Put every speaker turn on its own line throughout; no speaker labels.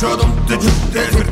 Çodum tücük tezgür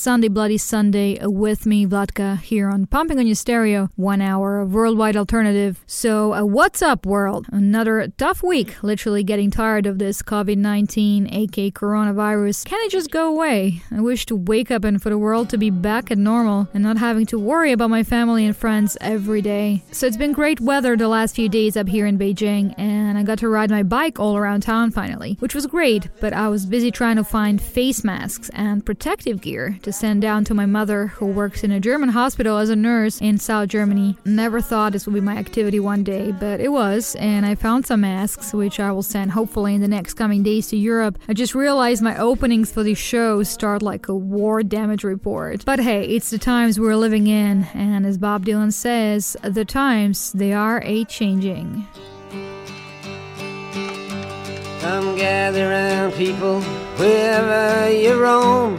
Sunday, Bloody Sunday, with me, Vlatka, here on Pumping on Your Stereo, one hour of worldwide alternative. So, uh, what's up, world? Another tough week, literally getting tired of this COVID 19, aka coronavirus. Can it just go away? I wish to wake up and for the world to be back at normal and not having to worry about my family and friends every day. So, it's been great weather the last few days up here in Beijing, and I got to ride my bike all around town finally, which was great, but I was busy trying to find face masks and protective gear to send down to my mother, who works in a German hospital as a nurse in South Germany. Never thought this would be my activity one day, but it was, and I found some masks, which I will send hopefully in the next coming days to Europe. I just realized my openings for these shows start like a war damage report. But hey, it's the times we're living in, and as Bob Dylan says, the times, they are a changing.
Come gather round, people, wherever you roam,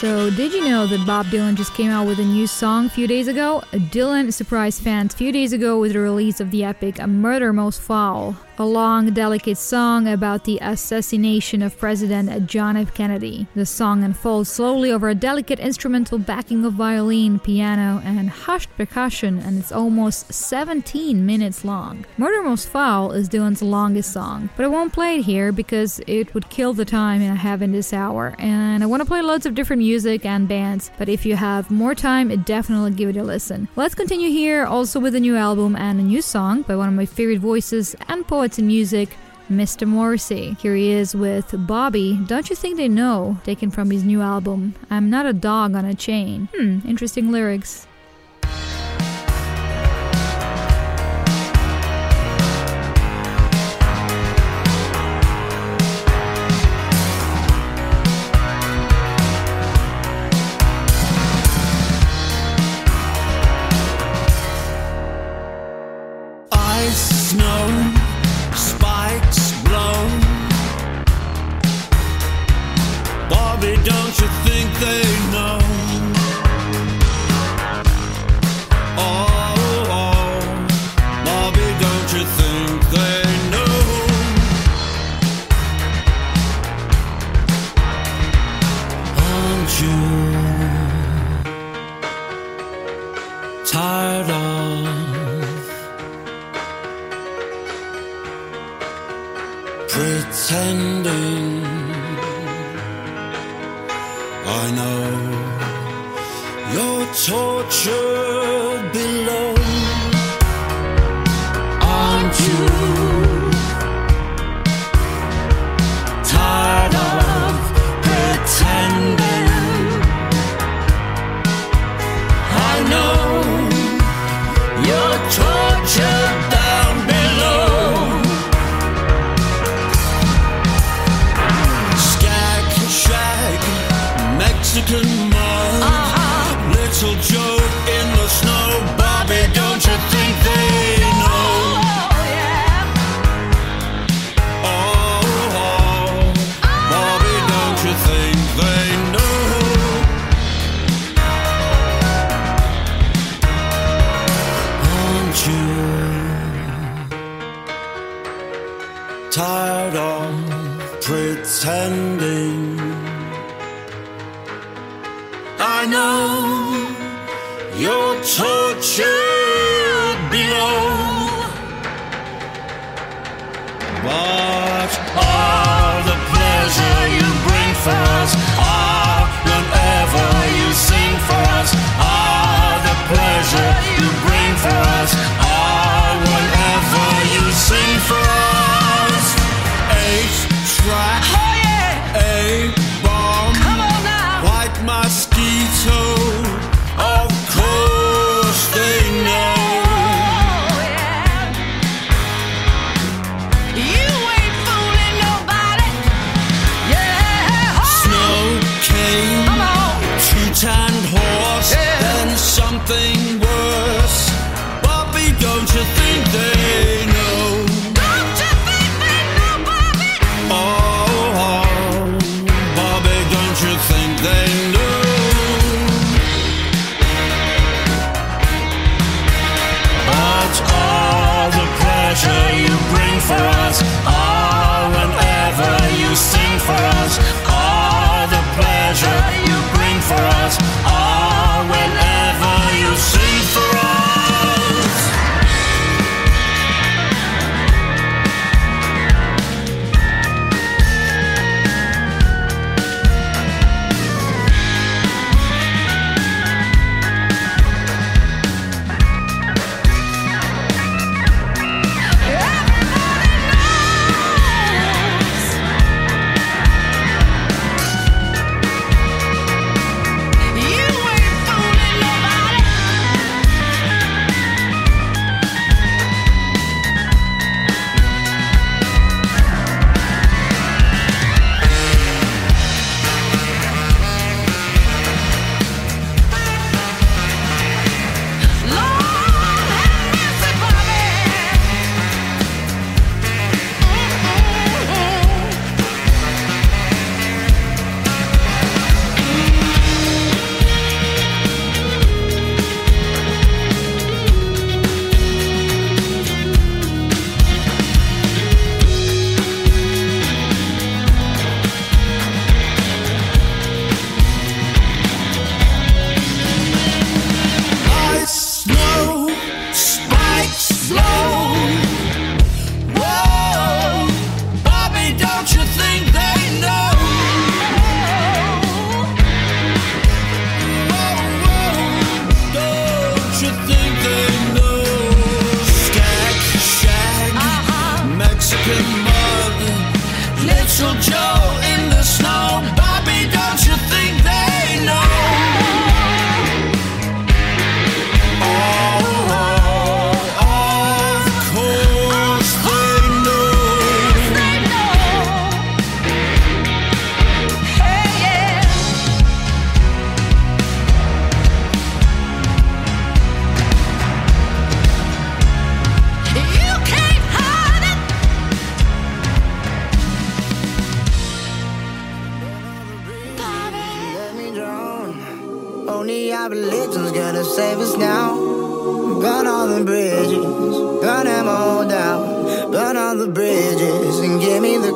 So, did you know that Bob Dylan just came out with a new song a few days ago? Dylan surprised fans a few days ago with the release of the epic A Murder Most Foul, a long, delicate song about the assassination of President John F. Kennedy. The song unfolds slowly over a delicate instrumental backing of violin, piano, and hushed percussion, and it's almost 17 minutes long. Murder Most Foul is Dylan's longest song, but I won't play it here because it would kill the time I have in this hour, and I want to play lots of different music and bands, but if you have more time, definitely give it a listen. Let's continue here also with a new album and a new song by one of my favorite voices and poets in music, Mr. Morrissey. Here he is with Bobby, Don't You Think They Know, taken from his new album, I'm Not a Dog on a Chain. Hmm, interesting lyrics.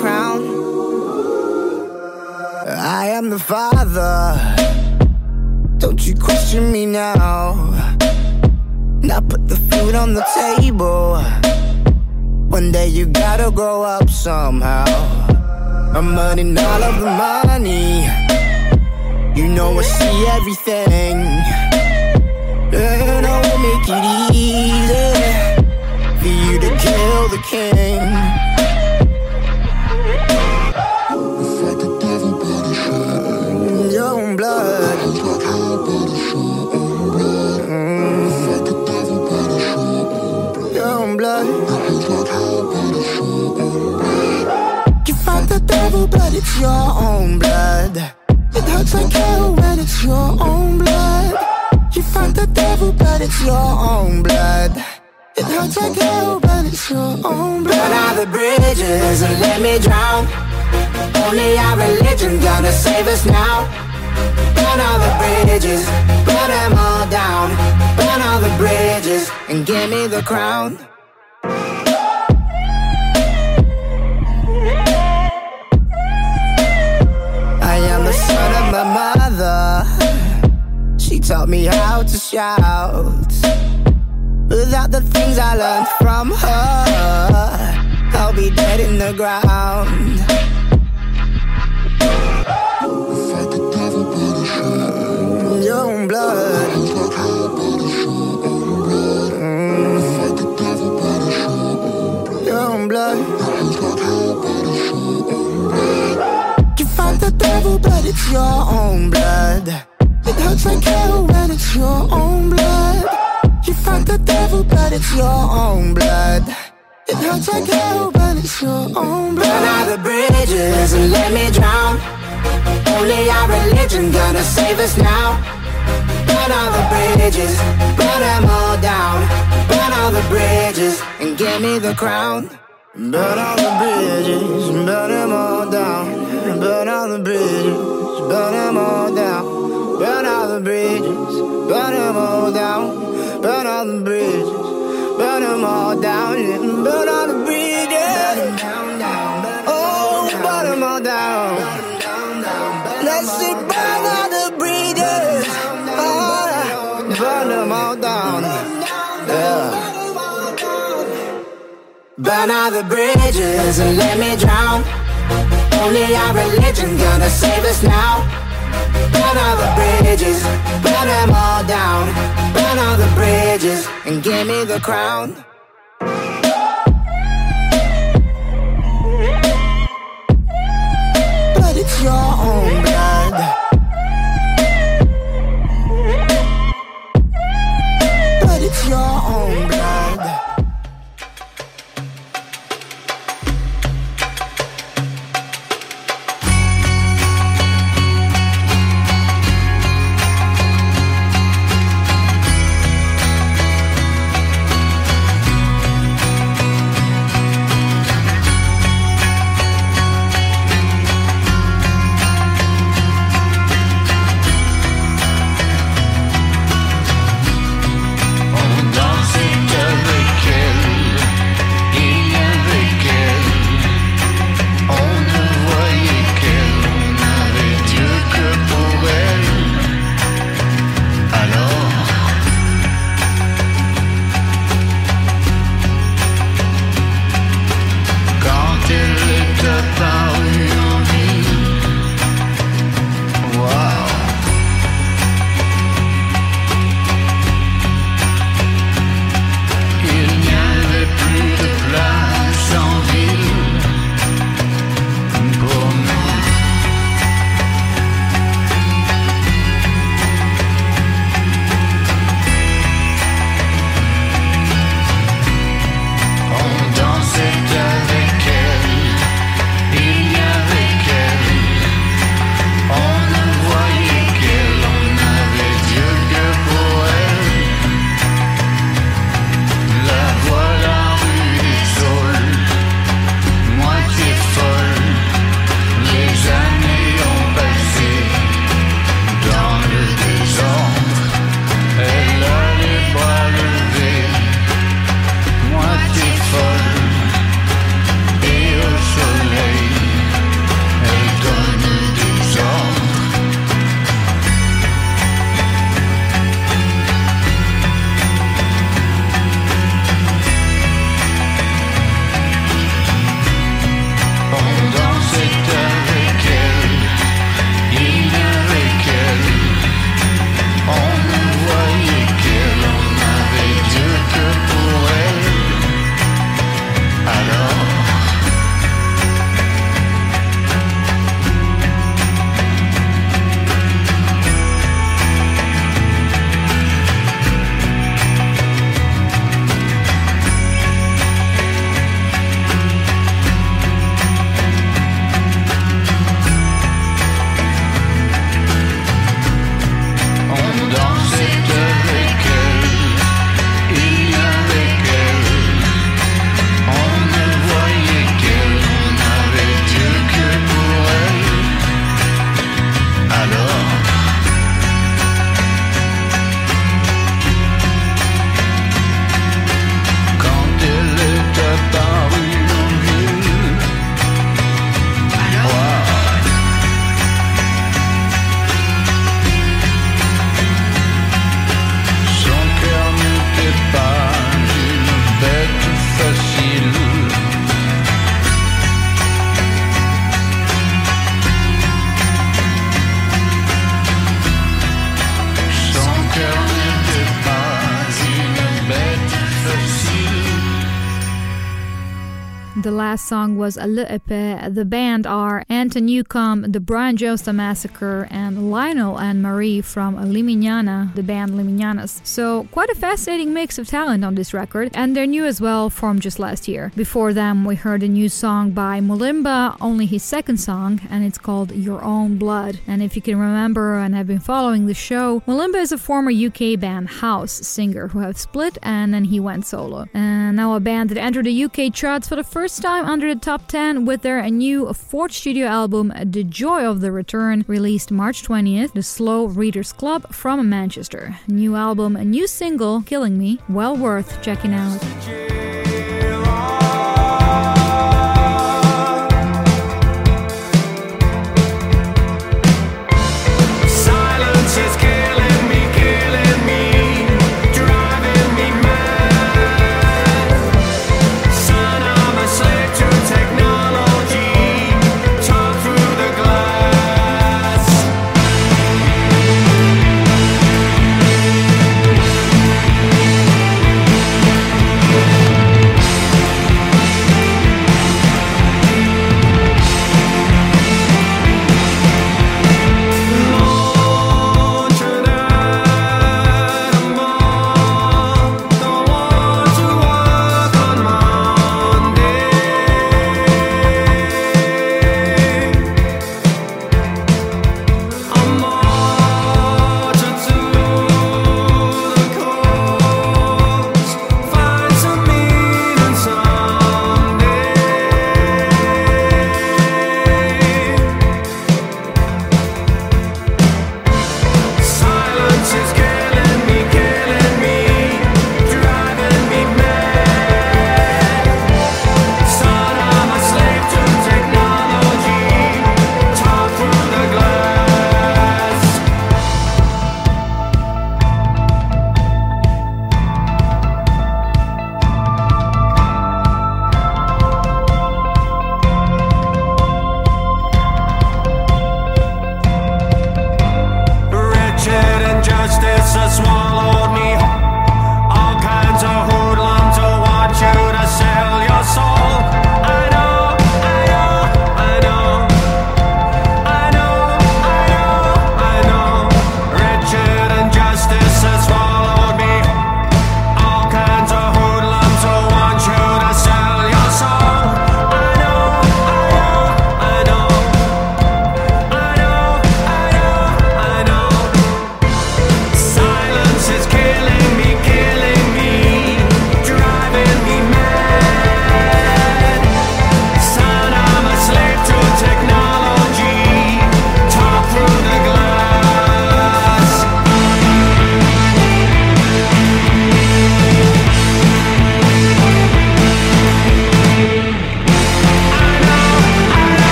Crown. I am the father. Don't you question me now. Now put the food on the table. One day you gotta grow up somehow. I'm earning all of the money. You know I see everything. And I will make it easy for you to kill the king. It's your own blood. It hurts like hell when it's your own blood. You fight the devil, but it's your own blood. It hurts like hell, but it's your own blood. Burn all the bridges and let me drown. Only our religion gonna save us now. Burn all the bridges, burn them all down. Burn all the bridges and give me the crown. Taught me how to shout. Without the things I learned from her, I'll be dead in the ground. Your own blood.
Blood.
Your own blood. You fight the devil, but it's your own blood. It hurts like hell when it's your own blood. You fight the devil, but it's your own blood. It hurts like hell, but it's your own blood. Burn all the bridges and let me drown. Only our religion gonna save us now. Burn all the bridges, burn them all down. Burn all the bridges and give me the crown. Burn all the bridges, burn them all down. Burn all the bridges, burn them all down. Burn all the bridges, burn them all down. Burn all the bridges, burn them all down. Burn all the bridges, oh, all down. Let's see, burn all the bridges, oh, all down. Yeah. Burn all the bridges and let me drown. Only our religion gonna save us now. Burn all the bridges, burn them all down. Burn all the bridges and give me the crown. But it's your own blood.
Was L'Epée. The band are Anton Newcombe, the Brian Jonestown Massacre, and Lionel and Marie from Limiñana, the band Limiñanas. So, quite a fascinating mix of talent on this record, and they're new as well, formed just last year. Before them, we heard a new song by Mulimba, only his second song, and it's called Your Own Blood. And if you can remember and have been following the show, Mulimba is a former UK band House singer who have split and then he went solo. And now a band that entered the UK charts for the first time under the top 10 with their new fourth studio album, The Joy of the Return, released March 20th, The Slow Readers Club from Manchester. New album, a new single, Killing Me, well worth checking out.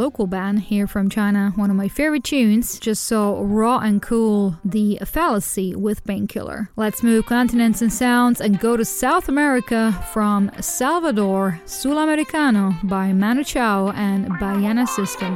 local band here from China, one of my favorite tunes, just so raw and cool the fallacy with Painkiller. Let's move continents and sounds and go to South America from Salvador, Sula Americano by Manu Chao and Baiana System.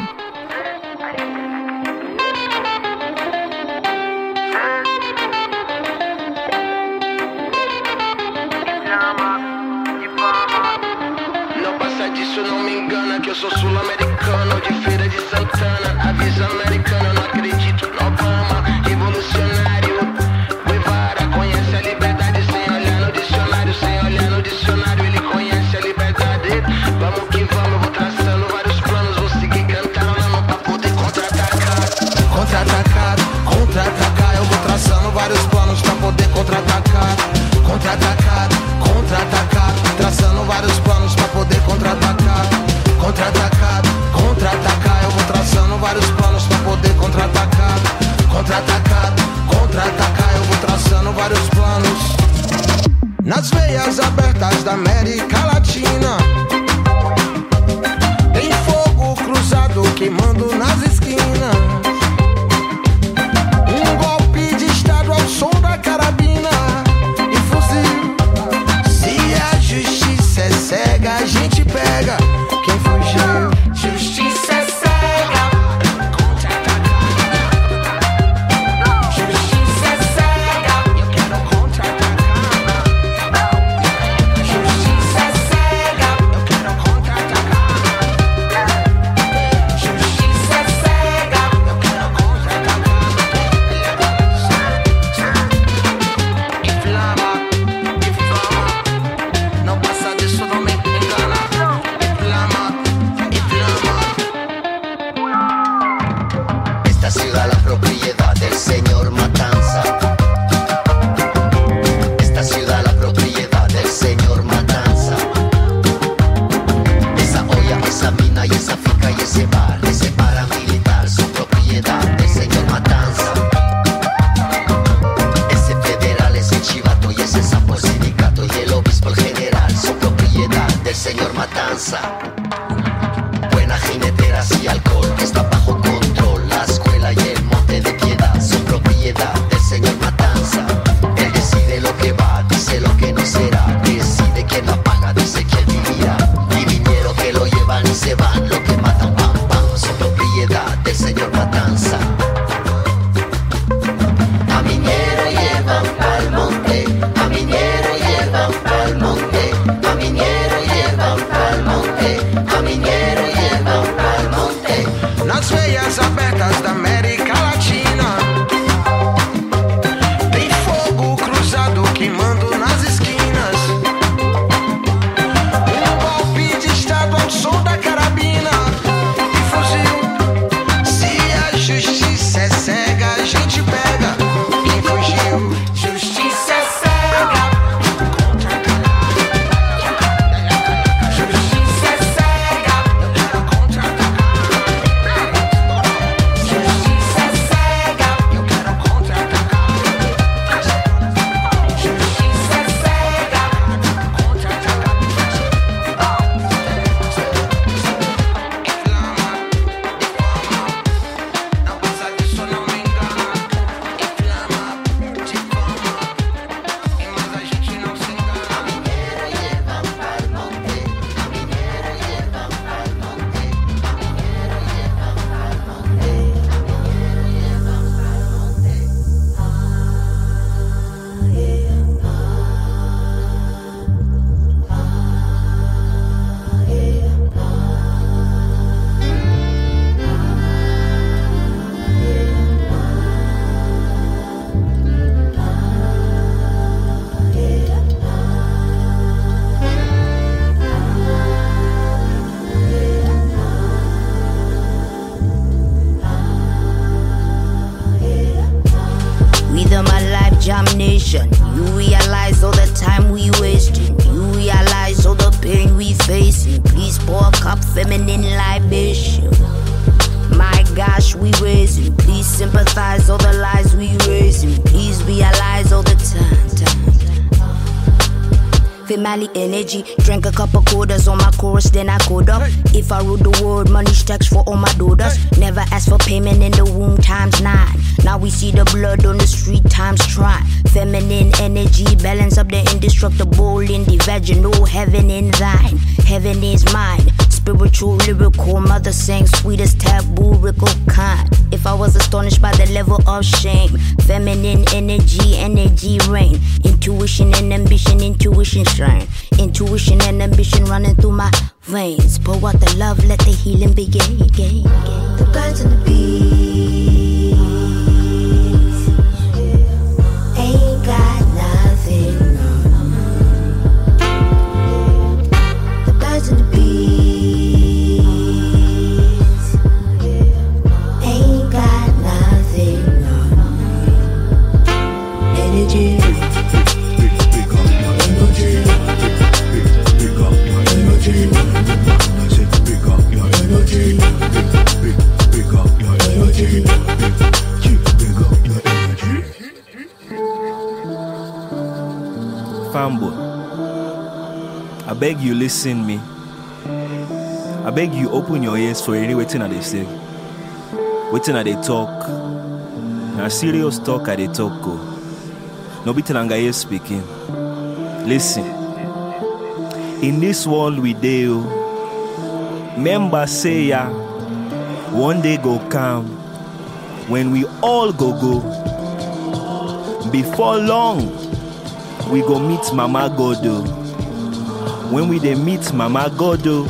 nas veias abertas da América Latina. Tem fogo cruzado queimando nas esquinas.
Heaven is mine. Spiritual, lyrical, mother sang sweetest taboo, rickle kind. If I was astonished by the level of shame, feminine energy, energy reign. Intuition and ambition, intuition shine. Intuition and ambition running through my veins. Pour out the love, let the healing begin. begin, begin. The birds and the bees
Fanboy, I beg you listen me. I beg you open your ears for any waiting that they say. Waiting that they talk. Now serious talk at they talk go. No be telanga here speaking. Listen. In this world we deal, oh, member say ya, one day go come when we all go go. Before long, we go meet Mama Godo. When we dey meet Mama Godo,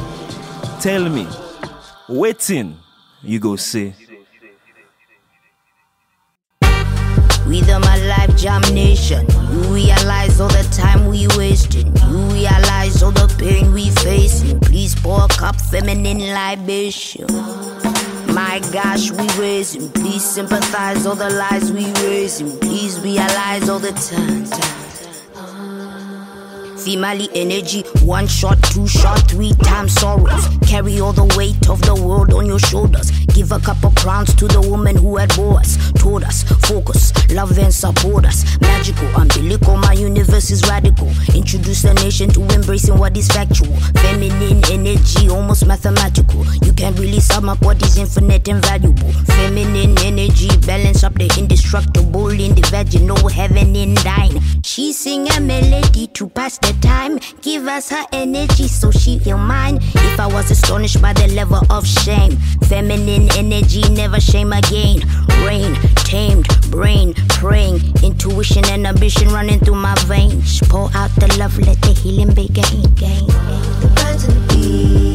tell me, waiting you go say.
With my life jam nation, you realize all the time we wasting. You realize all the pain we facing. Please pour a cup feminine libation. My gosh, we raise raising. Please sympathize all the lies we raise raising. Please realize all the time. Female energy, one shot, two shot, three times sorrows. Carry all the weight of the world on your shoulders. Give a couple crowns to the woman who had bore us. Told us, focus, love and support us. Magical, umbilical, my universe is radical. Introduce the nation to embracing what is factual. Feminine energy, almost mathematical. You can't really sum up what is infinite and valuable. Feminine energy, balance up the indestructible in the vaginal heaven in thine. She sing a melody to pass the time. Give us her energy so she feel mine. If I was astonished by the level of shame, feminine energy never shame again. Rain, tamed, brain, praying, intuition and ambition running through my veins. Pour out the love, let the healing begin. The birds and bees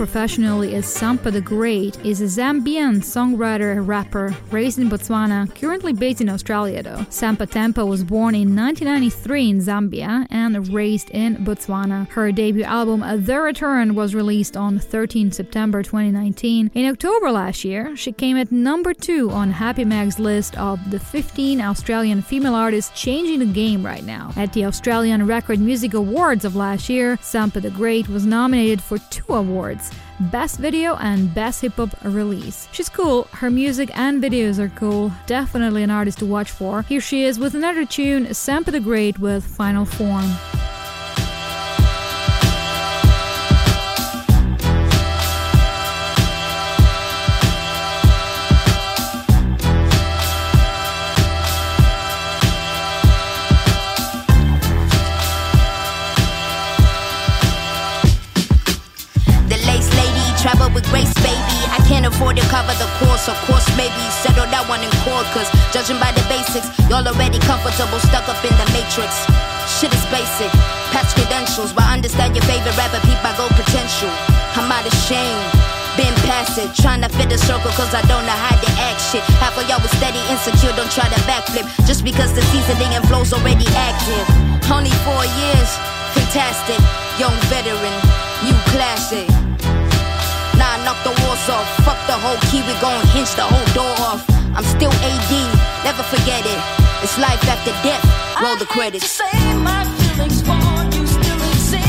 professionally as Sampa the Great, is a Zambian songwriter and rapper raised in Botswana, currently based in Australia though. Sampa Tembo was born in 1993 in Zambia and raised in Botswana. Her debut album The Return was released on 13 September 2019. In October last year, she came at number 2 on Happy Mag's list of the 15 Australian female artists changing the game right now. At the Australian Record Music Awards of last year, Sampa the Great was nominated for two awards. Best Video and Best Hip Hop Release. She's cool, her music and videos are cool, definitely an artist to watch for. Here she is with another tune, Sampa the Great with Final Form.
Course, of course, maybe settle that one in court. Cause judging by the basics, y'all already comfortable, stuck up in the matrix. Shit is basic, past credentials, but understand your favorite rapper, peep my gold potential. I'm out of shame. Been past it, trying to fit the circle cause I don't know how to act shit. Half of y'all was steady, insecure, don't try to backflip. Just because the seasoning and flow's already active.
Only four years, fantastic. Young veteran, new classic. Nah, knock the walls off. Fuck the whole key, we gon' hinge the whole door off. I'm still AD, never forget it. It's life after death. Roll the credits.
Say my feelings for you still exist.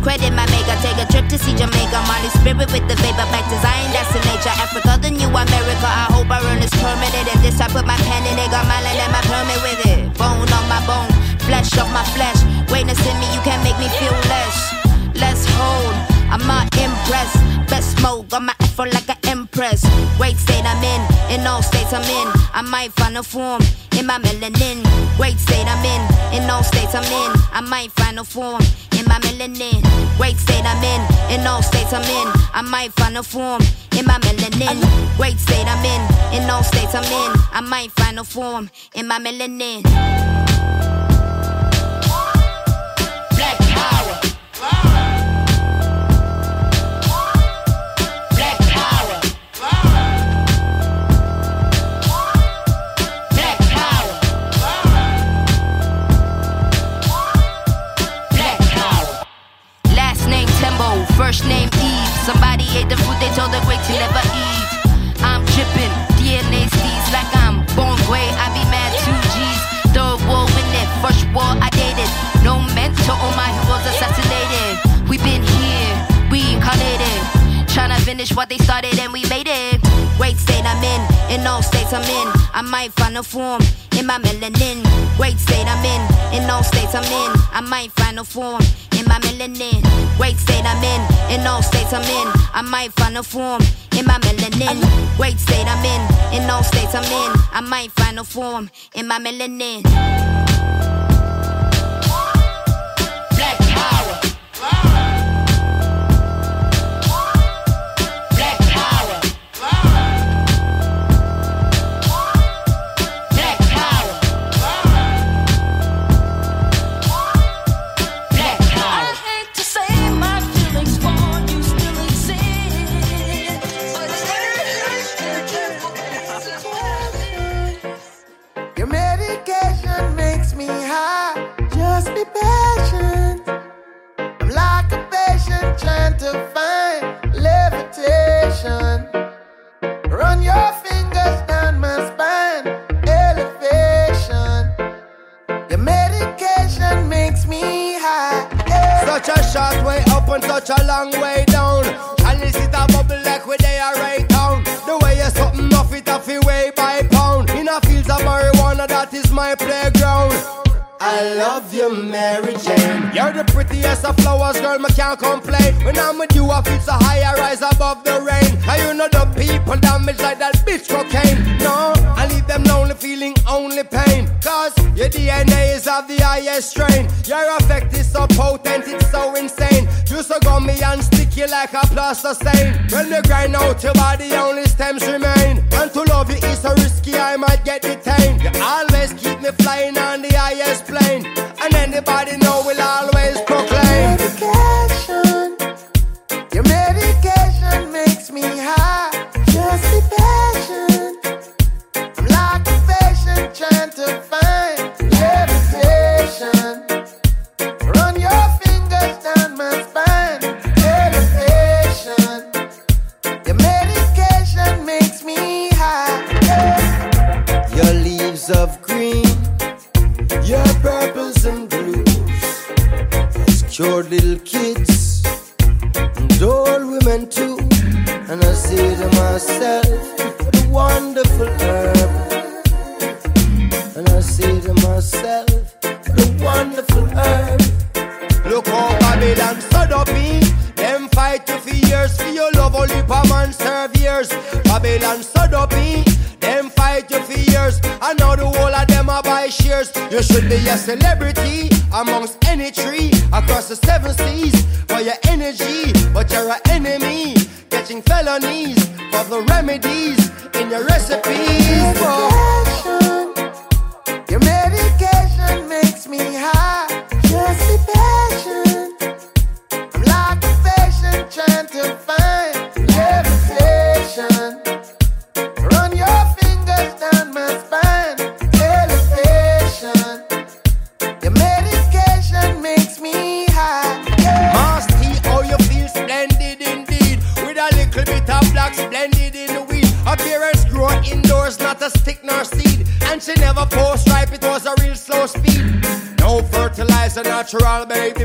Credit my maker, take a trip to see Jamaica. Molly spirit with the vapor, back to Zion, that's the nature. Africa, the new America. I hope I earn this permanent. And this I put my pen in it, got my land and my permit with it. Bone on my bone, flesh off my flesh. Witness in me, you can't make me feel less. Let's hold, I'm not impressed. Best smoke, got my afro like an empress. Great state I'm in, in all states I'm in. I might find a form in my melanin. Great state I'm in, in all states I'm in. I might find a form in my melanin. Great state I'm in, in all states I'm in. I might find a form in my melanin. Great state I'm in, in all states I'm in. I might find a form in my melanin. A form in my melanin. Great state I'm in, in all states I'm in. I might find a form in my melanin. Great state I'm in, in all states I'm in. I might find a form in my melanin. Great state I'm in, in all states I'm in. I might find a form in my melanin.
I
love you, Mary Jane. You're the prettiest of flowers, girl, me can't complain. When I'm with you, I feel so high, I rise above the rain. And you know the people damage like that bitch cocaine. No, I leave them lonely, feeling only pain. Cause your DNA is of the highest strain. Your effect is so potent, it's so insane. You so gummy and sticky like a plaster stain. When you grind out your body, only stems remain. And to love you is so risky, I might get little kids and old women too. And I say to myself, what a wonderful herb. And I say to myself, what a wonderful herb. Look how Babylon stood up in. Them fight you for years for your love, only per man serve years. Babylon stood up in. Shares. You should be a celebrity amongst any tree across the seven seas for your energy, but you're an enemy. Catching felonies for the remedies in your recipes.
all,
baby.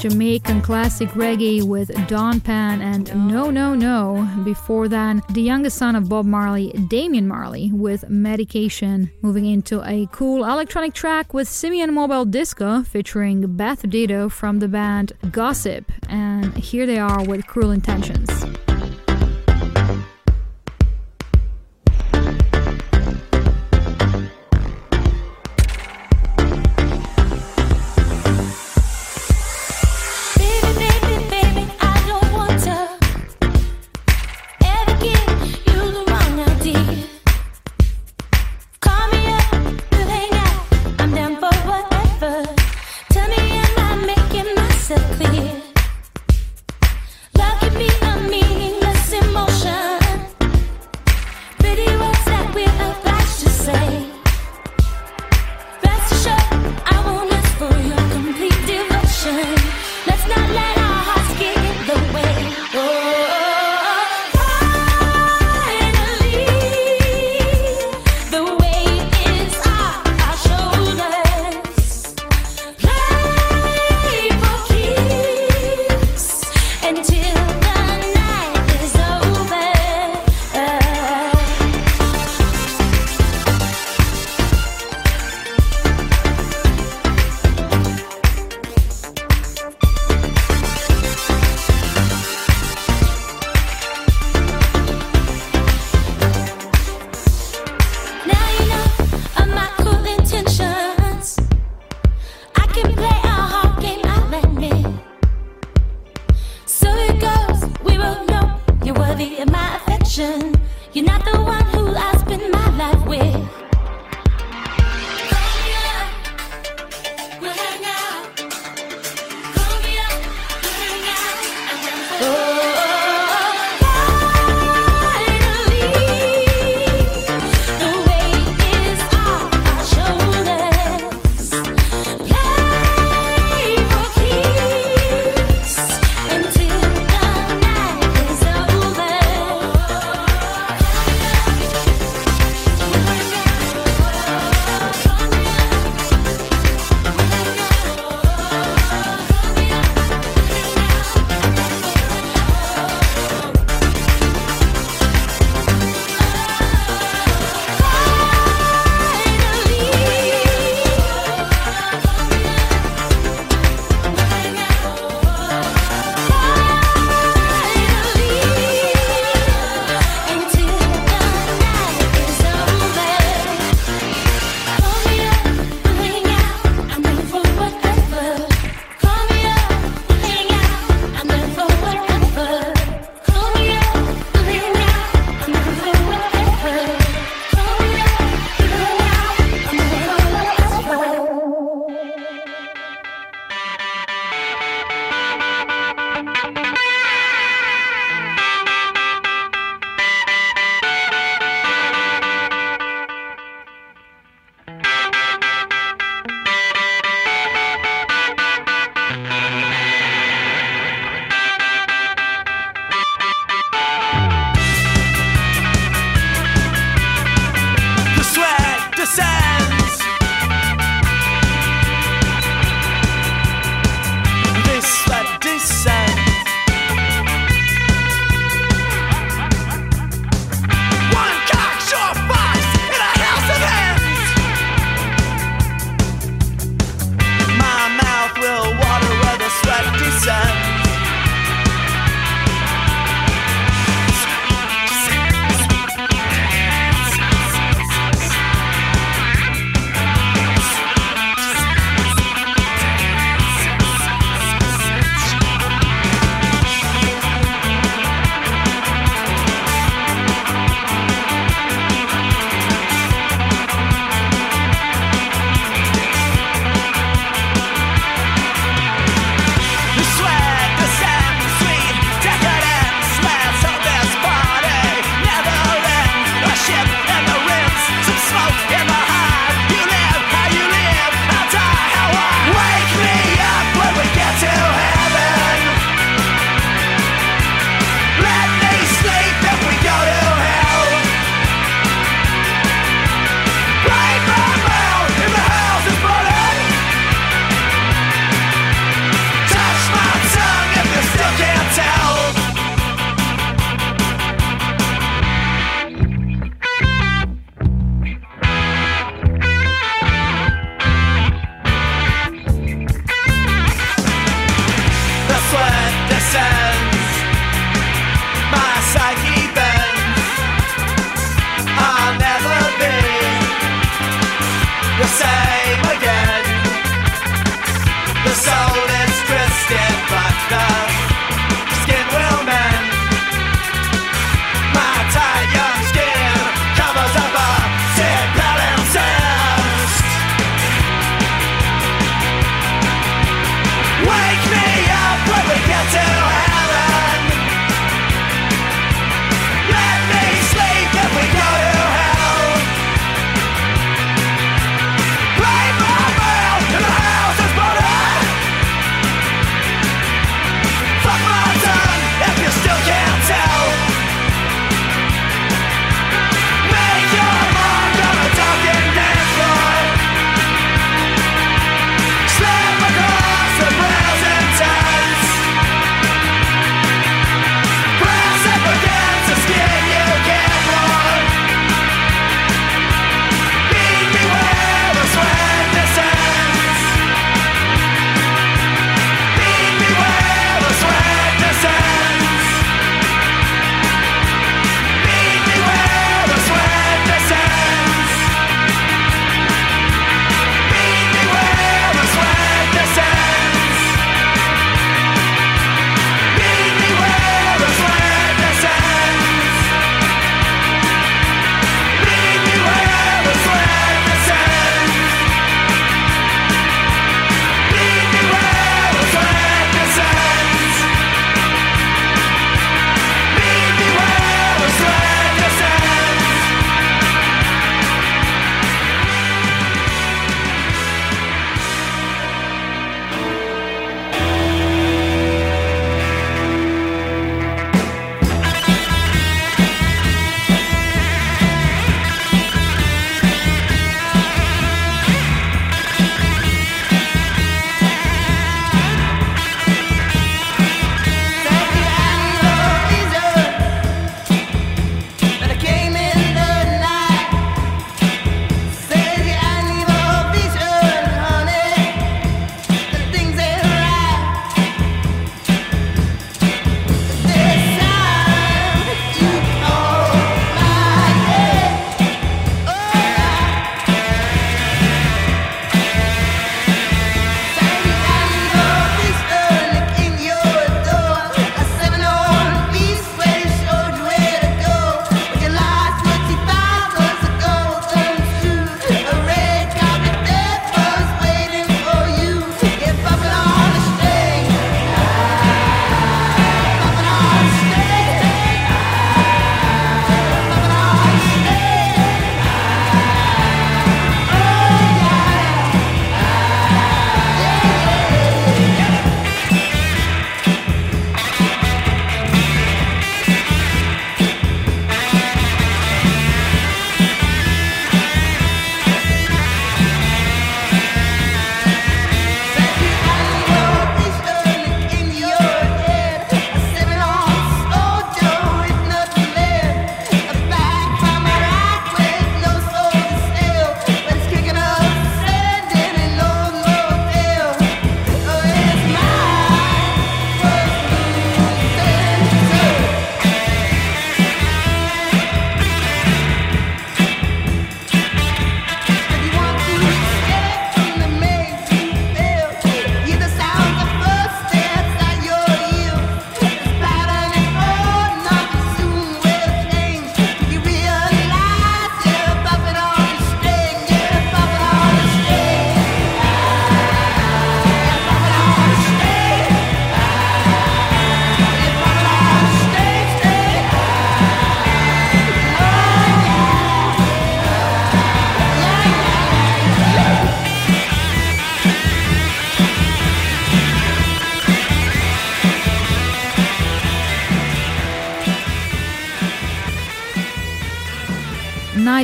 Jamaican classic reggae with Dawn Penn and No No No. Before then, the youngest son of Bob Marley, Damian Marley, with Medication. Moving into a cool electronic track with Simian Mobile Disco featuring Beth Ditto from the band Gossip. And here they are with Cruel Intentions.
attention. You're not the one who
I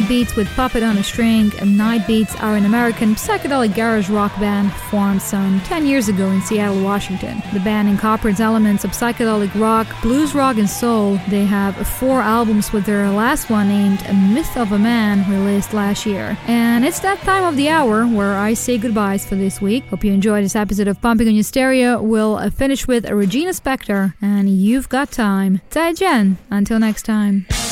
Beats with Puppet on a String, and Night Beats are an American psychedelic garage rock band formed some 10 years ago in Seattle, Washington. The band incorporates elements of psychedelic rock, blues rock, and soul. They have four albums with their last one named A Myth of a Man released last year. And it's that time of the hour where I say goodbyes for this week. Hope you enjoyed this episode of Pumping on Your Stereo. We'll finish with Regina Spektor and You've Got Time. 再见. Until next time.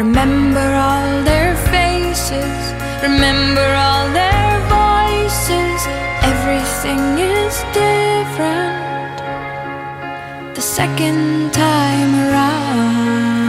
Remember all their faces, remember all their voices. Everything is different the second time around.